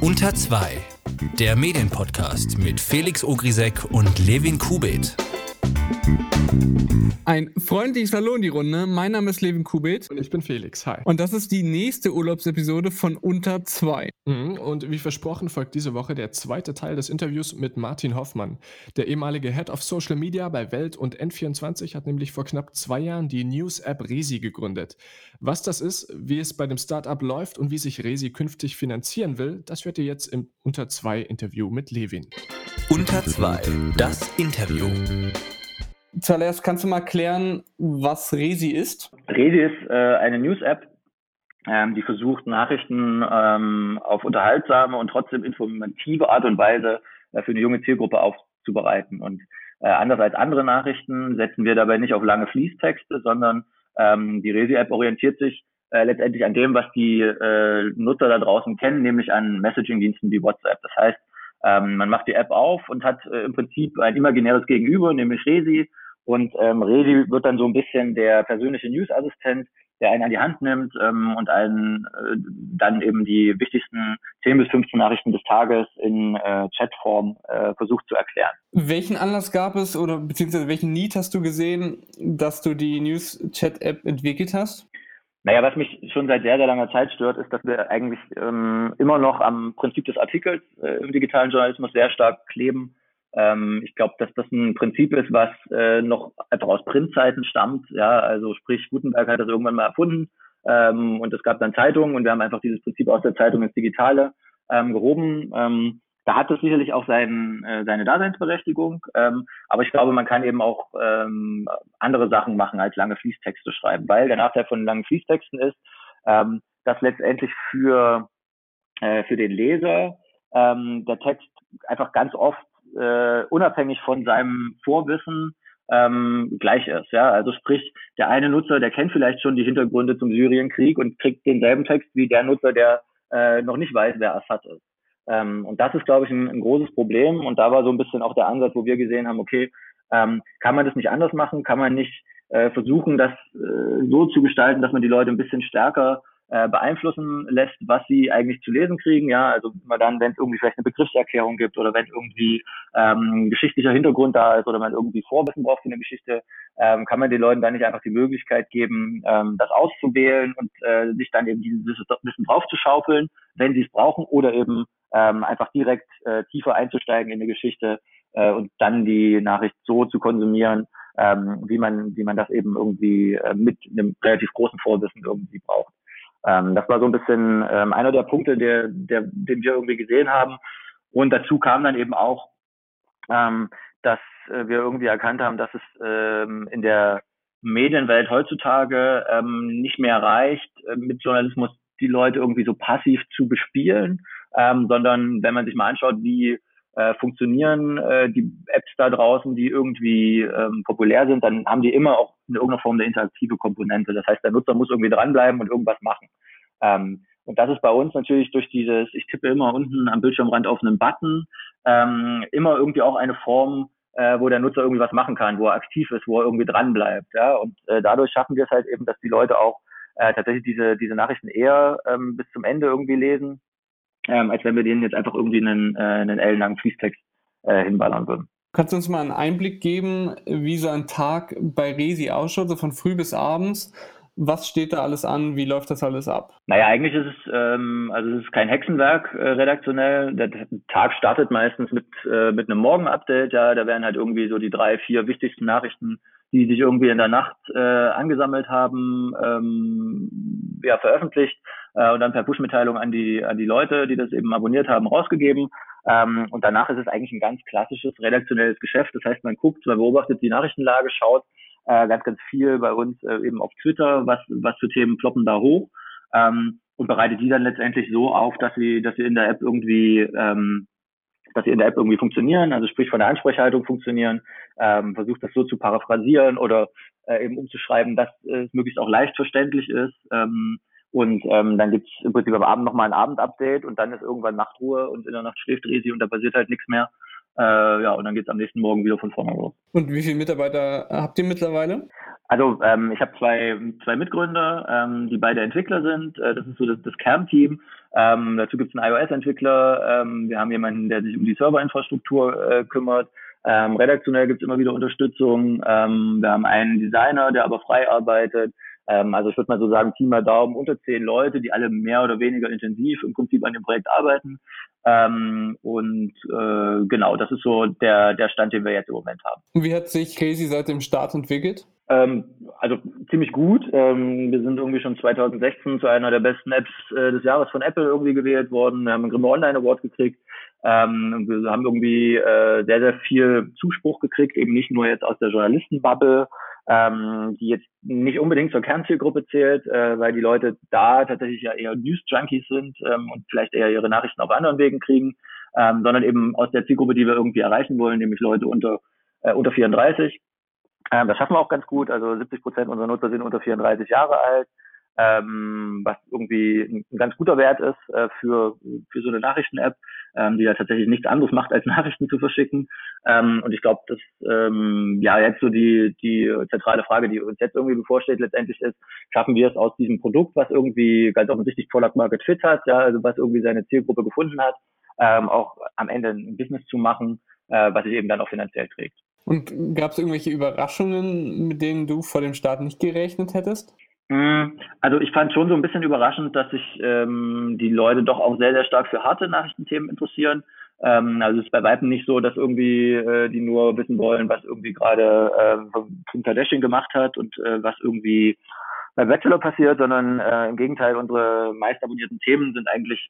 Unter 2, der Medienpodcast mit Felix Ogrisek und Levin Kubit. Ein freundliches Hallo in die Runde. Mein Name ist Levin Kubit. Und ich bin Felix. Hi. Und das ist die nächste Urlaubsepisode von Unter 2. Mhm, und wie versprochen folgt diese Woche der zweite Teil des Interviews mit Martin Hoffmann. Der ehemalige Head of Social Media bei Welt und N24 hat nämlich vor knapp zwei Jahren die News-App Resi gegründet. Was das ist, wie es bei dem Startup läuft und wie sich Resi künftig finanzieren will, das hört ihr jetzt im Unter 2 Interview mit Levin. Unter 2, das Interview. Zuallererst kannst du mal klären, was Resi ist? Resi ist äh, eine News-App, ähm, die versucht, Nachrichten ähm, auf unterhaltsame und trotzdem informative Art und Weise äh, für eine junge Zielgruppe aufzubereiten. Und äh, anders als andere Nachrichten setzen wir dabei nicht auf lange Fließtexte, sondern ähm, die Resi-App orientiert sich äh, letztendlich an dem, was die äh, Nutzer da draußen kennen, nämlich an Messaging-Diensten wie WhatsApp. Das heißt, ähm, man macht die App auf und hat äh, im Prinzip ein imaginäres Gegenüber, nämlich Resi, und ähm, Redi wird dann so ein bisschen der persönliche News-Assistent, der einen an die Hand nimmt ähm, und einen äh, dann eben die wichtigsten 10 bis 15 Nachrichten des Tages in äh, Chatform äh, versucht zu erklären. Welchen Anlass gab es oder beziehungsweise welchen Need hast du gesehen, dass du die News-Chat-App entwickelt hast? Naja, was mich schon seit sehr, sehr langer Zeit stört, ist, dass wir eigentlich ähm, immer noch am Prinzip des Artikels äh, im digitalen Journalismus sehr stark kleben ähm, ich glaube, dass das ein Prinzip ist, was äh, noch einfach aus Printzeiten stammt. Ja, also sprich, Gutenberg hat das irgendwann mal erfunden ähm, und es gab dann Zeitungen und wir haben einfach dieses Prinzip aus der Zeitung ins Digitale ähm, gehoben. Ähm, da hat es sicherlich auch sein, äh, seine Daseinsberechtigung, ähm, aber ich glaube, man kann eben auch ähm, andere Sachen machen, als lange Fließtexte schreiben, weil der Nachteil von langen Fließtexten ist, ähm, dass letztendlich für, äh, für den Leser ähm, der Text einfach ganz oft äh, unabhängig von seinem Vorwissen ähm, gleich ist. Ja, also sprich, der eine Nutzer, der kennt vielleicht schon die Hintergründe zum Syrienkrieg und kriegt denselben Text wie der Nutzer, der äh, noch nicht weiß, wer Assad ist. Ähm, und das ist, glaube ich, ein, ein, großes Problem. Und da war so ein bisschen auch der Ansatz, wo wir gesehen haben, okay, ähm, kann man das nicht anders machen? Kann man nicht äh, versuchen, das äh, so zu gestalten, dass man die Leute ein bisschen stärker äh, beeinflussen lässt, was sie eigentlich zu lesen kriegen. Ja, also immer dann, wenn es irgendwie vielleicht eine Begriffserklärung gibt oder wenn irgendwie ähm, geschichtlicher Hintergrund da ist oder man irgendwie Vorwissen braucht für eine Geschichte, ähm, kann man den Leuten dann nicht einfach die Möglichkeit geben, ähm, das auszuwählen und äh, sich dann eben dieses Wissen draufzuschaufeln, wenn sie es brauchen, oder eben ähm, einfach direkt äh, tiefer einzusteigen in die Geschichte äh, und dann die Nachricht so zu konsumieren, ähm, wie man, wie man das eben irgendwie äh, mit einem relativ großen Vorwissen irgendwie braucht. Ähm, das war so ein bisschen ähm, einer der Punkte, der, der, den wir irgendwie gesehen haben. Und dazu kam dann eben auch, ähm, dass äh, wir irgendwie erkannt haben, dass es ähm, in der Medienwelt heutzutage ähm, nicht mehr reicht, äh, mit Journalismus die Leute irgendwie so passiv zu bespielen, ähm, sondern wenn man sich mal anschaut, wie äh, funktionieren äh, die Apps da draußen, die irgendwie ähm, populär sind, dann haben die immer auch in irgendeiner Form eine interaktive Komponente. Das heißt, der Nutzer muss irgendwie dranbleiben und irgendwas machen. Ähm, und das ist bei uns natürlich durch dieses, ich tippe immer unten am Bildschirmrand auf einen Button, ähm, immer irgendwie auch eine Form, äh, wo der Nutzer irgendwie was machen kann, wo er aktiv ist, wo er irgendwie dranbleibt. Ja? Und äh, dadurch schaffen wir es halt eben, dass die Leute auch äh, tatsächlich diese, diese Nachrichten eher ähm, bis zum Ende irgendwie lesen ähm, als wenn wir denen jetzt einfach irgendwie einen, äh, einen ellenlangen Fließtext äh, hinballern würden. Kannst du uns mal einen Einblick geben, wie so ein Tag bei Resi ausschaut, so von früh bis abends? Was steht da alles an? Wie läuft das alles ab? Naja, eigentlich ist es, ähm, also es ist kein Hexenwerk äh, redaktionell. Der Tag startet meistens mit, äh, mit einem Morgenupdate. Ja, da werden halt irgendwie so die drei, vier wichtigsten Nachrichten, die sich irgendwie in der Nacht äh, angesammelt haben, ähm, ja, veröffentlicht äh, und dann per Push-Mitteilung an die, an die Leute, die das eben abonniert haben, rausgegeben. Ähm, und danach ist es eigentlich ein ganz klassisches redaktionelles Geschäft. Das heißt, man guckt, man beobachtet die Nachrichtenlage, schaut äh, ganz, ganz viel bei uns äh, eben auf Twitter, was, was für Themen ploppen da hoch ähm, und bereitet die dann letztendlich so auf, dass sie, dass sie in der App irgendwie ähm, dass sie in der App irgendwie funktionieren, also sprich von der Ansprechhaltung funktionieren, ähm, versucht das so zu paraphrasieren oder äh, eben umzuschreiben, dass es möglichst auch leicht verständlich ist. Ähm, und ähm, dann gibt's im Prinzip am Abend nochmal ein Abendupdate und dann ist irgendwann Nachtruhe und in der Nacht schläft Resi und da passiert halt nichts mehr. Äh, ja, und dann geht es am nächsten Morgen wieder von vorne los. Und wie viele Mitarbeiter habt ihr mittlerweile? Also ähm, ich habe zwei, zwei Mitgründer, ähm, die beide Entwickler sind. Äh, das ist so das, das Kernteam. Ähm, dazu gibt es einen iOS-Entwickler. Ähm, wir haben jemanden, der sich um die Serverinfrastruktur äh, kümmert. Ähm, redaktionell gibt es immer wieder Unterstützung. Ähm, wir haben einen Designer, der aber frei arbeitet. Ähm, also ich würde mal so sagen, Team mal Daumen unter zehn Leute, die alle mehr oder weniger intensiv im Prinzip an dem Projekt arbeiten. Ähm, und äh, genau, das ist so der, der Stand, den wir jetzt im Moment haben. Und wie hat sich Casey seit dem Start entwickelt? Ähm, also ziemlich gut. Ähm, wir sind irgendwie schon 2016 zu einer der besten Apps äh, des Jahres von Apple irgendwie gewählt worden. Wir haben einen Grimme Online Award gekriegt. Ähm, wir haben irgendwie äh, sehr, sehr viel Zuspruch gekriegt, eben nicht nur jetzt aus der Journalistenbubble, ähm, die jetzt nicht unbedingt zur Kernzielgruppe zählt, äh, weil die Leute da tatsächlich ja eher News-Junkies sind ähm, und vielleicht eher ihre Nachrichten auf anderen Wegen kriegen, ähm, sondern eben aus der Zielgruppe, die wir irgendwie erreichen wollen, nämlich Leute unter, äh, unter 34. Ähm, das schaffen wir auch ganz gut. Also 70 Prozent unserer Nutzer sind unter 34 Jahre alt ähm, was irgendwie ein, ein, ganz guter Wert ist äh, für, für so eine Nachrichten-App, ähm, die ja tatsächlich nichts anderes macht, als Nachrichten zu verschicken. Ähm, und ich glaube, dass ähm, ja jetzt so die, die zentrale Frage, die uns jetzt irgendwie bevorsteht, letztendlich ist, schaffen wir es aus diesem Produkt, was irgendwie ganz offensichtlich Product Market Fit hat, ja, also was irgendwie seine Zielgruppe gefunden hat, ähm, auch am Ende ein Business zu machen, äh, was sich eben dann auch finanziell trägt. Und gab es irgendwelche Überraschungen, mit denen du vor dem Start nicht gerechnet hättest? Mm, also ich fand schon so ein bisschen überraschend, dass sich ähm, die Leute doch auch sehr, sehr stark für harte Nachrichtenthemen interessieren. Ähm, also es ist bei Weitem nicht so, dass irgendwie äh, die nur wissen wollen, was irgendwie gerade äh, Kim Kardashian gemacht hat und äh, was irgendwie bei Bachelor passiert, sondern äh, im Gegenteil, unsere meist abonnierten Themen sind eigentlich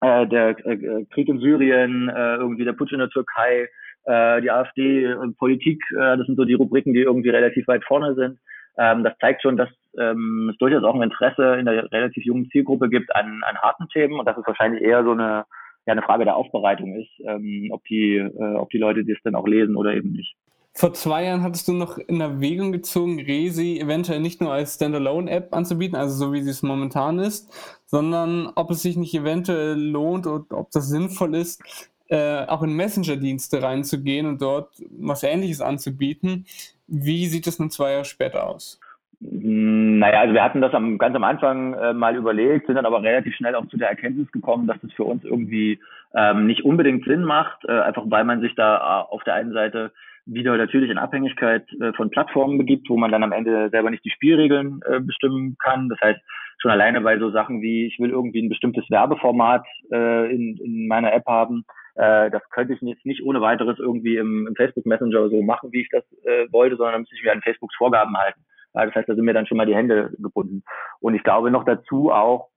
äh, der äh, Krieg in Syrien, äh, irgendwie der Putsch in der Türkei, äh, die AfD, Politik, äh, das sind so die Rubriken, die irgendwie relativ weit vorne sind. Ähm, das zeigt schon, dass ähm, es durchaus auch ein Interesse in der relativ jungen Zielgruppe gibt an, an harten Themen und dass es wahrscheinlich eher so eine, ja, eine Frage der Aufbereitung ist, ähm, ob, die, äh, ob die Leute das dann auch lesen oder eben nicht. Vor zwei Jahren hattest du noch in Erwägung gezogen, Resi eventuell nicht nur als Standalone-App anzubieten, also so wie sie es momentan ist, sondern ob es sich nicht eventuell lohnt und ob das sinnvoll ist, äh, auch in Messenger-Dienste reinzugehen und dort was Ähnliches anzubieten. Wie sieht es nun zwei Jahre später aus? Hm, naja, also wir hatten das am, ganz am Anfang äh, mal überlegt, sind dann aber relativ schnell auch zu der Erkenntnis gekommen, dass das für uns irgendwie ähm, nicht unbedingt Sinn macht, äh, einfach weil man sich da äh, auf der einen Seite wieder natürlich in Abhängigkeit äh, von Plattformen begibt, wo man dann am Ende selber nicht die Spielregeln äh, bestimmen kann. Das heißt, schon alleine bei so Sachen wie, ich will irgendwie ein bestimmtes Werbeformat äh, in, in meiner App haben, äh, das könnte ich jetzt nicht ohne weiteres irgendwie im, im Facebook Messenger so machen, wie ich das äh, wollte, sondern müsste ich mir an Facebooks Vorgaben halten. Das heißt, da sind mir dann schon mal die Hände gebunden. Und ich glaube noch dazu auch,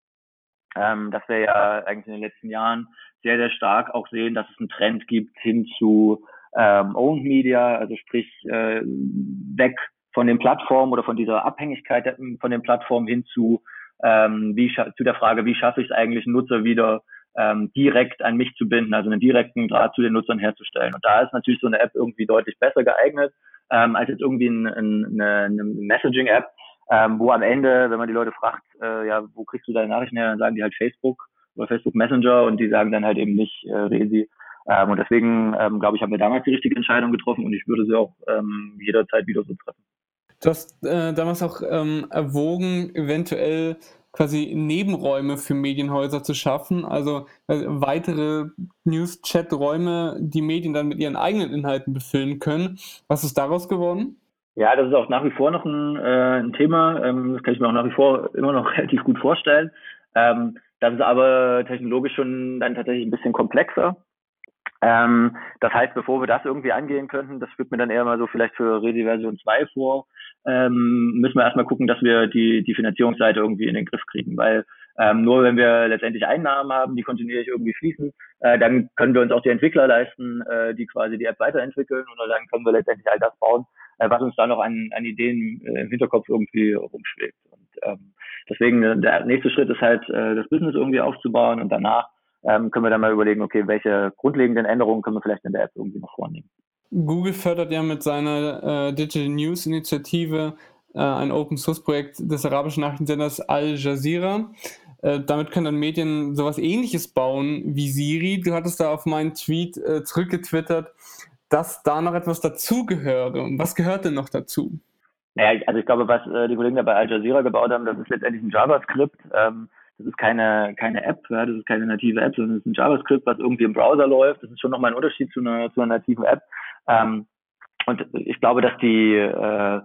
ähm, dass wir ja eigentlich in den letzten Jahren sehr, sehr stark auch sehen, dass es einen Trend gibt hin zu ähm, Owned Media, also sprich äh, weg von den Plattformen oder von dieser Abhängigkeit von den Plattformen hin zu, ähm, wie zu der Frage, wie schaffe ich es eigentlich, Nutzer wieder ähm, direkt an mich zu binden, also einen direkten Draht zu den Nutzern herzustellen. Und da ist natürlich so eine App irgendwie deutlich besser geeignet ähm, als jetzt irgendwie ein, ein, eine, eine Messaging-App, ähm, wo am Ende, wenn man die Leute fragt, äh, ja, wo kriegst du deine Nachrichten her, dann sagen die halt Facebook oder Facebook Messenger und die sagen dann halt eben nicht äh, Resi. Ähm, und deswegen, ähm, glaube ich, haben wir damals die richtige Entscheidung getroffen und ich würde sie auch ähm, jederzeit wieder so treffen. Du hast äh, damals auch ähm, erwogen, eventuell quasi Nebenräume für Medienhäuser zu schaffen, also äh, weitere News-Chat-Räume, die Medien dann mit ihren eigenen Inhalten befüllen können. Was ist daraus geworden? Ja, das ist auch nach wie vor noch ein, äh, ein Thema. Ähm, das kann ich mir auch nach wie vor immer noch relativ gut vorstellen. Ähm, das ist aber technologisch schon dann tatsächlich ein bisschen komplexer. Ähm, das heißt, bevor wir das irgendwie angehen könnten, das führt mir dann eher mal so vielleicht für Redi Version 2 vor, ähm, müssen wir erstmal gucken, dass wir die, die Finanzierungsseite irgendwie in den Griff kriegen, weil ähm, nur wenn wir letztendlich Einnahmen haben, die kontinuierlich irgendwie fließen, äh, dann können wir uns auch die Entwickler leisten, äh, die quasi die App weiterentwickeln und dann können wir letztendlich all das bauen, äh, was uns da noch an, an Ideen äh, im Hinterkopf irgendwie rumschlägt. Und ähm, deswegen äh, der nächste Schritt ist halt, äh, das Business irgendwie aufzubauen und danach ähm, können wir dann mal überlegen, okay, welche grundlegenden Änderungen können wir vielleicht in der App irgendwie noch vornehmen. Google fördert ja mit seiner äh, Digital News Initiative äh, ein Open Source Projekt des arabischen Nachrichtensenders Al Jazeera. Äh, damit können dann Medien sowas ähnliches bauen wie Siri. Du hattest da auf meinen Tweet äh, zurückgetwittert, dass da noch etwas dazugehöre. Was gehört denn noch dazu? Naja, also ich glaube, was äh, die Kollegen da bei Al Jazeera gebaut haben, das ist letztendlich ein JavaScript. Ähm, das ist keine, keine App, ja, das ist keine native App, sondern das ist ein JavaScript, was irgendwie im Browser läuft. Das ist schon nochmal ein Unterschied zu einer, zu einer nativen App. Ähm, und ich glaube, dass die, äh,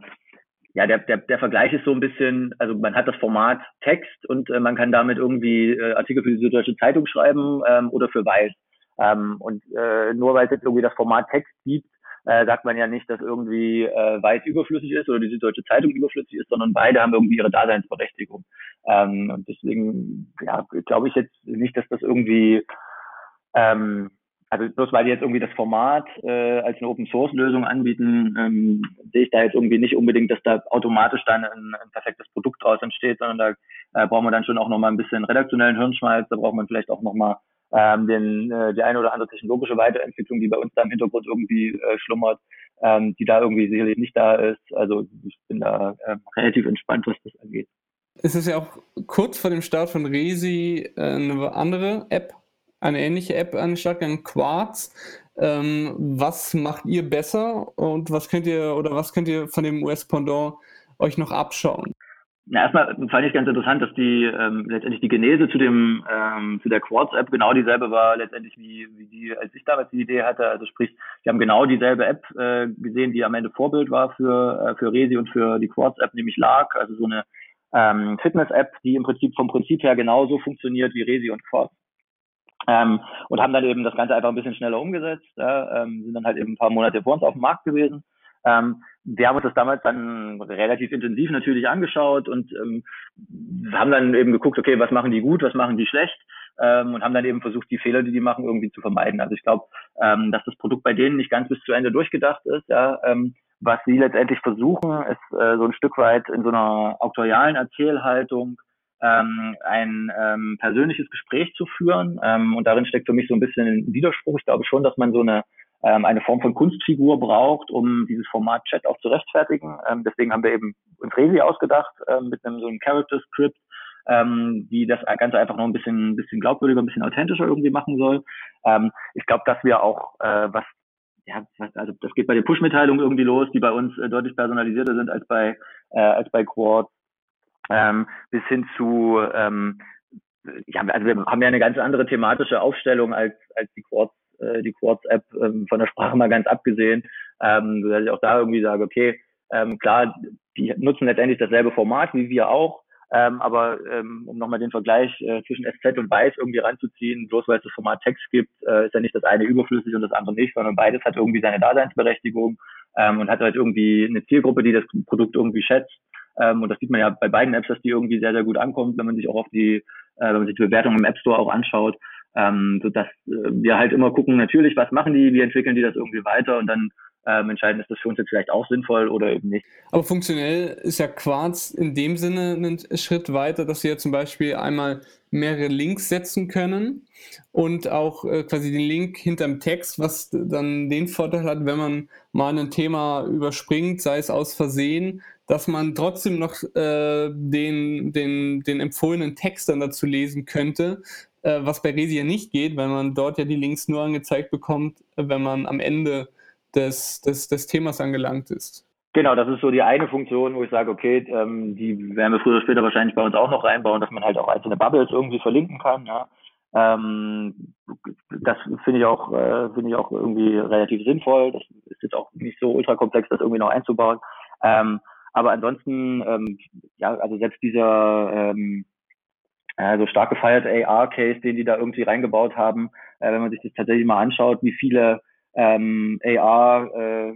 ja, der, der, der Vergleich ist so ein bisschen, also man hat das Format Text und äh, man kann damit irgendwie äh, Artikel für die Süddeutsche Zeitung schreiben ähm, oder für Weiß. Ähm, und äh, nur weil es jetzt irgendwie das Format Text gibt, äh, sagt man ja nicht, dass irgendwie äh, Weiß überflüssig ist oder die Süddeutsche Zeitung überflüssig ist, sondern beide haben irgendwie ihre Daseinsberechtigung. Ähm, und deswegen, ja, glaube ich jetzt nicht, dass das irgendwie ähm, also bloß weil die jetzt irgendwie das Format äh, als eine Open Source Lösung anbieten, ähm, sehe ich da jetzt irgendwie nicht unbedingt, dass da automatisch dann ein, ein perfektes Produkt draus entsteht, sondern da äh, braucht man dann schon auch nochmal ein bisschen redaktionellen Hirnschmalz, da braucht man vielleicht auch nochmal ähm, den, äh, die eine oder andere technologische Weiterentwicklung, die bei uns da im Hintergrund irgendwie äh, schlummert, ähm, die da irgendwie sicherlich nicht da ist. Also ich bin da äh, relativ entspannt, was das angeht. Es ist ja auch kurz vor dem Start von Resi äh, eine andere App eine ähnliche App an den Start gegangen, Quartz. Ähm, was macht ihr besser und was könnt ihr oder was könnt ihr von dem US-Pendant euch noch abschauen? Na, erstmal fand ich ganz interessant, dass die ähm, letztendlich die Genese zu dem ähm, zu der Quartz-App genau dieselbe war letztendlich wie, wie die, als ich damals die Idee hatte. Also sprich, wir haben genau dieselbe App äh, gesehen, die am Ende Vorbild war für äh, für Resi und für die Quartz-App, nämlich Lark, also so eine ähm, Fitness-App, die im Prinzip vom Prinzip her genauso funktioniert wie Resi und Quartz. Ähm, und haben dann eben das Ganze einfach ein bisschen schneller umgesetzt, ja, ähm, sind dann halt eben ein paar Monate vor uns auf dem Markt gewesen. Ähm, wir haben uns das damals dann relativ intensiv natürlich angeschaut und ähm, haben dann eben geguckt, okay, was machen die gut, was machen die schlecht ähm, und haben dann eben versucht, die Fehler, die die machen, irgendwie zu vermeiden. Also ich glaube, dass das Produkt bei denen nicht ganz bis zu Ende durchgedacht ist. Ja, was sie letztendlich versuchen, ist äh, so ein Stück weit in so einer auktorialen Erzählhaltung ähm, ein ähm, persönliches Gespräch zu führen. Ähm, und darin steckt für mich so ein bisschen ein Widerspruch. Ich glaube schon, dass man so eine ähm, eine Form von Kunstfigur braucht, um dieses Format Chat auch zu rechtfertigen. Ähm, deswegen haben wir eben uns Resi ausgedacht ähm, mit einem so einem Character Script, ähm, die das Ganze einfach noch ein bisschen, bisschen glaubwürdiger, ein bisschen authentischer irgendwie machen soll. Ähm, ich glaube, dass wir auch äh, was ja, also das geht bei den Push-Mitteilungen irgendwie los, die bei uns äh, deutlich personalisierter sind als bei äh, als bei Quad ähm, bis hin zu, ähm, ja, also wir haben ja eine ganz andere thematische Aufstellung als, als die Quartz, äh, die Quartz-App ähm, von der Sprache mal ganz abgesehen, ähm, dass ich auch da irgendwie sage, okay, ähm, klar, die nutzen letztendlich dasselbe Format wie wir auch, ähm, aber ähm, um nochmal den Vergleich äh, zwischen SZ und Weiß irgendwie ranzuziehen, bloß weil es das Format Text gibt, äh, ist ja nicht das eine überflüssig und das andere nicht, sondern beides hat irgendwie seine Daseinsberechtigung ähm, und hat halt irgendwie eine Zielgruppe, die das Produkt irgendwie schätzt. Ähm, und das sieht man ja bei beiden Apps, dass die irgendwie sehr, sehr gut ankommt, wenn man sich auch auf die, äh, wenn man sich die Bewertung im App Store auch anschaut. Ähm, so dass äh, wir halt immer gucken, natürlich, was machen die, wie entwickeln die das irgendwie weiter und dann ähm, entscheiden, ist das für uns jetzt vielleicht auch sinnvoll oder eben nicht. Aber funktionell ist ja Quarz in dem Sinne einen Schritt weiter, dass wir zum Beispiel einmal mehrere Links setzen können und auch äh, quasi den Link hinterm Text, was dann den Vorteil hat, wenn man mal ein Thema überspringt, sei es aus Versehen, dass man trotzdem noch äh, den, den, den empfohlenen Text dann dazu lesen könnte, äh, was bei Resi ja nicht geht, weil man dort ja die Links nur angezeigt bekommt, wenn man am Ende des, des, des Themas angelangt ist. Genau, das ist so die eine Funktion, wo ich sage, okay, ähm, die werden wir früher oder später wahrscheinlich bei uns auch noch reinbauen, dass man halt auch einzelne Bubbles irgendwie verlinken kann. Ja. Ähm, das finde ich auch, äh, finde ich auch irgendwie relativ sinnvoll. Das ist jetzt auch nicht so ultra komplex, das irgendwie noch einzubauen. Ähm, aber ansonsten, ähm, ja, also selbst dieser ähm, äh, so stark gefeierte AR-Case, den die da irgendwie reingebaut haben, äh, wenn man sich das tatsächlich mal anschaut, wie viele ähm, AR äh,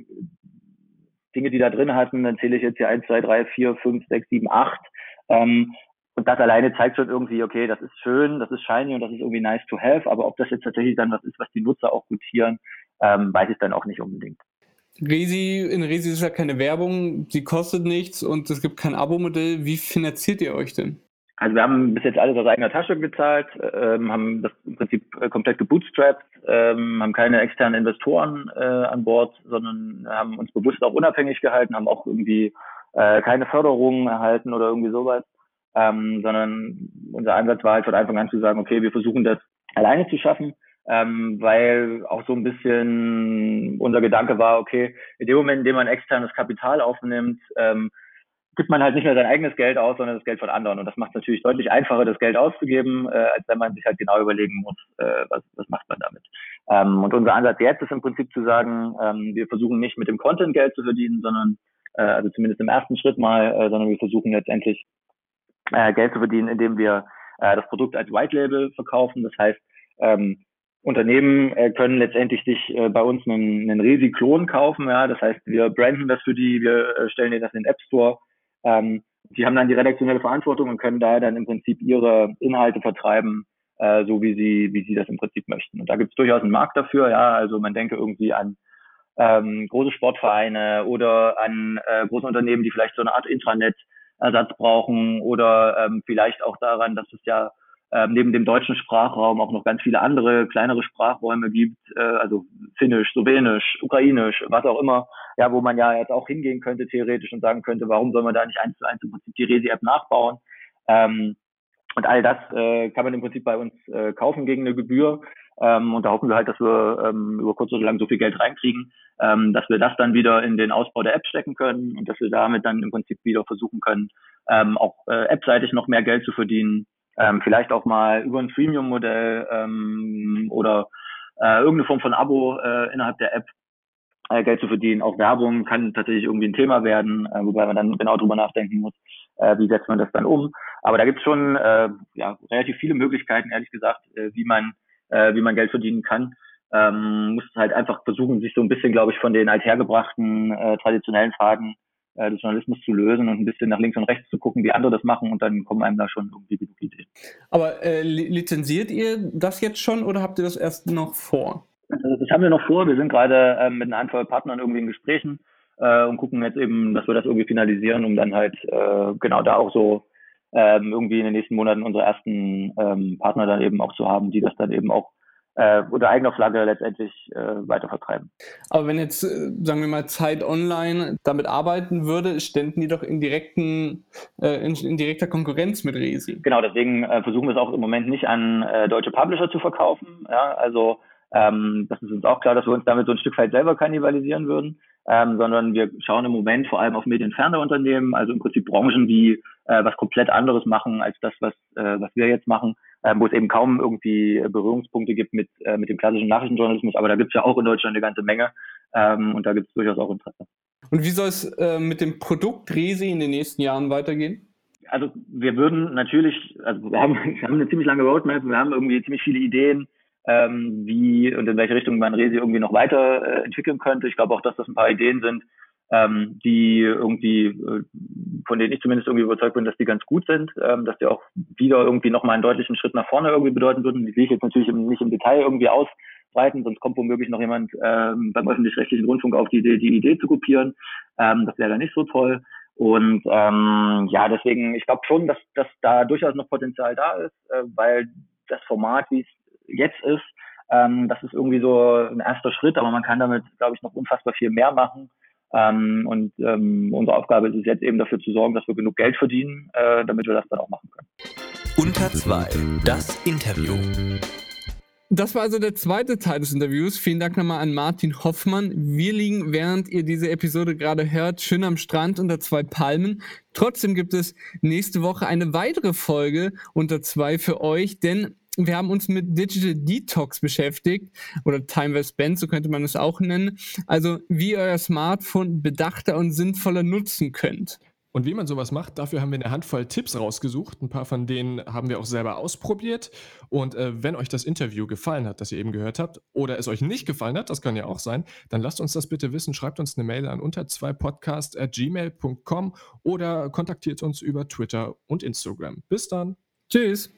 Dinge, die da drin hatten, dann zähle ich jetzt hier eins, zwei, drei, vier, fünf, sechs, sieben, acht. Ähm, und das alleine zeigt schon irgendwie, okay, das ist schön, das ist shiny und das ist irgendwie nice to have, aber ob das jetzt tatsächlich dann was ist, was die Nutzer auch gutieren, ähm, weiß ich dann auch nicht unbedingt. Resi, in Resi ist ja keine Werbung, sie kostet nichts und es gibt kein Abo-Modell. Wie finanziert ihr euch denn? Also wir haben bis jetzt alles aus eigener Tasche gezahlt, ähm, haben das im Prinzip äh, komplett gebootstrapped, ähm, haben keine externen Investoren äh, an Bord, sondern haben uns bewusst auch unabhängig gehalten, haben auch irgendwie äh, keine Förderungen erhalten oder irgendwie sowas. ähm, sondern unser Ansatz war halt von Anfang an zu sagen, okay, wir versuchen das alleine zu schaffen, ähm, weil auch so ein bisschen unser Gedanke war, okay, in dem Moment, in dem man externes Kapital aufnimmt, ähm, gibt man halt nicht mehr sein eigenes Geld aus, sondern das Geld von anderen. Und das macht es natürlich deutlich einfacher, das Geld auszugeben, äh, als wenn man sich halt genau überlegen muss, äh, was, was macht man damit. Ähm, und unser Ansatz jetzt ist im Prinzip zu sagen, ähm, wir versuchen nicht mit dem Content Geld zu verdienen, sondern äh, also zumindest im ersten Schritt mal, äh, sondern wir versuchen letztendlich äh, Geld zu verdienen, indem wir äh, das Produkt als White Label verkaufen. Das heißt, ähm, Unternehmen äh, können letztendlich sich äh, bei uns einen, einen Resi-Klon kaufen. Ja, das heißt, wir branden das für die, wir äh, stellen denen das in den App Store. Ähm, die haben dann die redaktionelle Verantwortung und können da dann im Prinzip ihre Inhalte vertreiben, äh, so wie sie, wie sie das im Prinzip möchten. Und da gibt es durchaus einen Markt dafür. Ja, also man denke irgendwie an ähm, große Sportvereine oder an äh, große Unternehmen, die vielleicht so eine Art Intranet-Ersatz brauchen oder ähm, vielleicht auch daran, dass es ja ähm, neben dem deutschen Sprachraum auch noch ganz viele andere kleinere Sprachräume gibt, äh, also Finnisch, Slowenisch, Ukrainisch, was auch immer, ja, wo man ja jetzt auch hingehen könnte theoretisch und sagen könnte, warum soll man da nicht eins zu eins im Prinzip die Resi-App nachbauen? Ähm, und all das äh, kann man im Prinzip bei uns äh, kaufen gegen eine Gebühr. Ähm, und da hoffen wir halt, dass wir ähm, über kurz oder lang so viel Geld reinkriegen, ähm, dass wir das dann wieder in den Ausbau der App stecken können und dass wir damit dann im Prinzip wieder versuchen können, ähm, auch äh, appseitig noch mehr Geld zu verdienen. Ähm, vielleicht auch mal über ein Freemium-Modell ähm, oder äh, irgendeine Form von Abo äh, innerhalb der App äh, Geld zu verdienen. Auch Werbung kann tatsächlich irgendwie ein Thema werden, äh, wobei man dann genau drüber nachdenken muss, äh, wie setzt man das dann um. Aber da gibt es schon äh, ja, relativ viele Möglichkeiten, ehrlich gesagt, äh, wie man äh, wie man Geld verdienen kann. Ähm, muss halt einfach versuchen, sich so ein bisschen, glaube ich, von den althergebrachten äh, traditionellen Fragen äh, des Journalismus zu lösen und ein bisschen nach links und rechts zu gucken, wie andere das machen und dann kommen einem da schon irgendwie genug Ideen. Aber äh, lizenziert ihr das jetzt schon oder habt ihr das erst noch vor? Also das haben wir noch vor. Wir sind gerade äh, mit einer Handvoll Partnern irgendwie in Gesprächen äh, und gucken jetzt eben, dass wir das irgendwie finalisieren, um dann halt äh, genau da auch so ähm, irgendwie in den nächsten Monaten unsere ersten ähm, Partner dann eben auch zu haben, die das dann eben auch äh, unter eigener Flagge letztendlich äh, weiter vertreiben. Aber wenn jetzt, äh, sagen wir mal, Zeit Online damit arbeiten würde, ständen die doch in, direkten, äh, in, in, direkter Konkurrenz mit Resi. Genau, deswegen äh, versuchen wir es auch im Moment nicht an äh, deutsche Publisher zu verkaufen. Ja, also ähm, das ist uns auch klar, dass wir uns damit so ein Stück weit selber kannibalisieren würden ähm, sondern wir schauen im Moment vor allem auf medienferne Unternehmen, also im Prinzip Branchen, die äh, was komplett anderes machen als das, was, äh, was wir jetzt machen, äh, wo es eben kaum irgendwie Berührungspunkte gibt mit, äh, mit dem klassischen Nachrichtenjournalismus, aber da gibt es ja auch in Deutschland eine ganze Menge ähm, und da gibt es durchaus auch Interesse. Und wie soll es äh, mit dem Produkt Resi in den nächsten Jahren weitergehen? Also wir würden natürlich, also wir haben, wir haben eine ziemlich lange Roadmap, wir haben irgendwie ziemlich viele Ideen, ähm, wie und in welche Richtung man Resi irgendwie noch weiter äh, entwickeln könnte. Ich glaube auch, dass das ein paar Ideen sind, ähm, die irgendwie, äh, von denen ich zumindest irgendwie überzeugt bin, dass die ganz gut sind, ähm, dass die auch wieder irgendwie nochmal einen deutlichen Schritt nach vorne irgendwie bedeuten würden. Die will ich jetzt natürlich nicht im Detail irgendwie ausbreiten, sonst kommt womöglich noch jemand ähm, beim öffentlich-rechtlichen Rundfunk auf die Idee, die Idee zu kopieren. Ähm, das wäre dann nicht so toll. Und ähm, ja, deswegen, ich glaube schon, dass, dass da durchaus noch Potenzial da ist, äh, weil das Format, wie es jetzt ist. Ähm, das ist irgendwie so ein erster Schritt, aber man kann damit, glaube ich, noch unfassbar viel mehr machen. Ähm, und ähm, unsere Aufgabe ist es jetzt eben dafür zu sorgen, dass wir genug Geld verdienen, äh, damit wir das dann auch machen können. Unter zwei, das Interview. Das war also der zweite Teil des Interviews. Vielen Dank nochmal an Martin Hoffmann. Wir liegen, während ihr diese Episode gerade hört, schön am Strand unter zwei Palmen. Trotzdem gibt es nächste Woche eine weitere Folge unter zwei für euch, denn wir haben uns mit Digital Detox beschäftigt oder Time Well Spent, so könnte man es auch nennen. Also wie ihr euer Smartphone bedachter und sinnvoller nutzen könnt. Und wie man sowas macht, dafür haben wir eine Handvoll Tipps rausgesucht. Ein paar von denen haben wir auch selber ausprobiert. Und äh, wenn euch das Interview gefallen hat, das ihr eben gehört habt, oder es euch nicht gefallen hat, das kann ja auch sein, dann lasst uns das bitte wissen. Schreibt uns eine Mail an unter 2 podcast@gmail.com oder kontaktiert uns über Twitter und Instagram. Bis dann. Tschüss.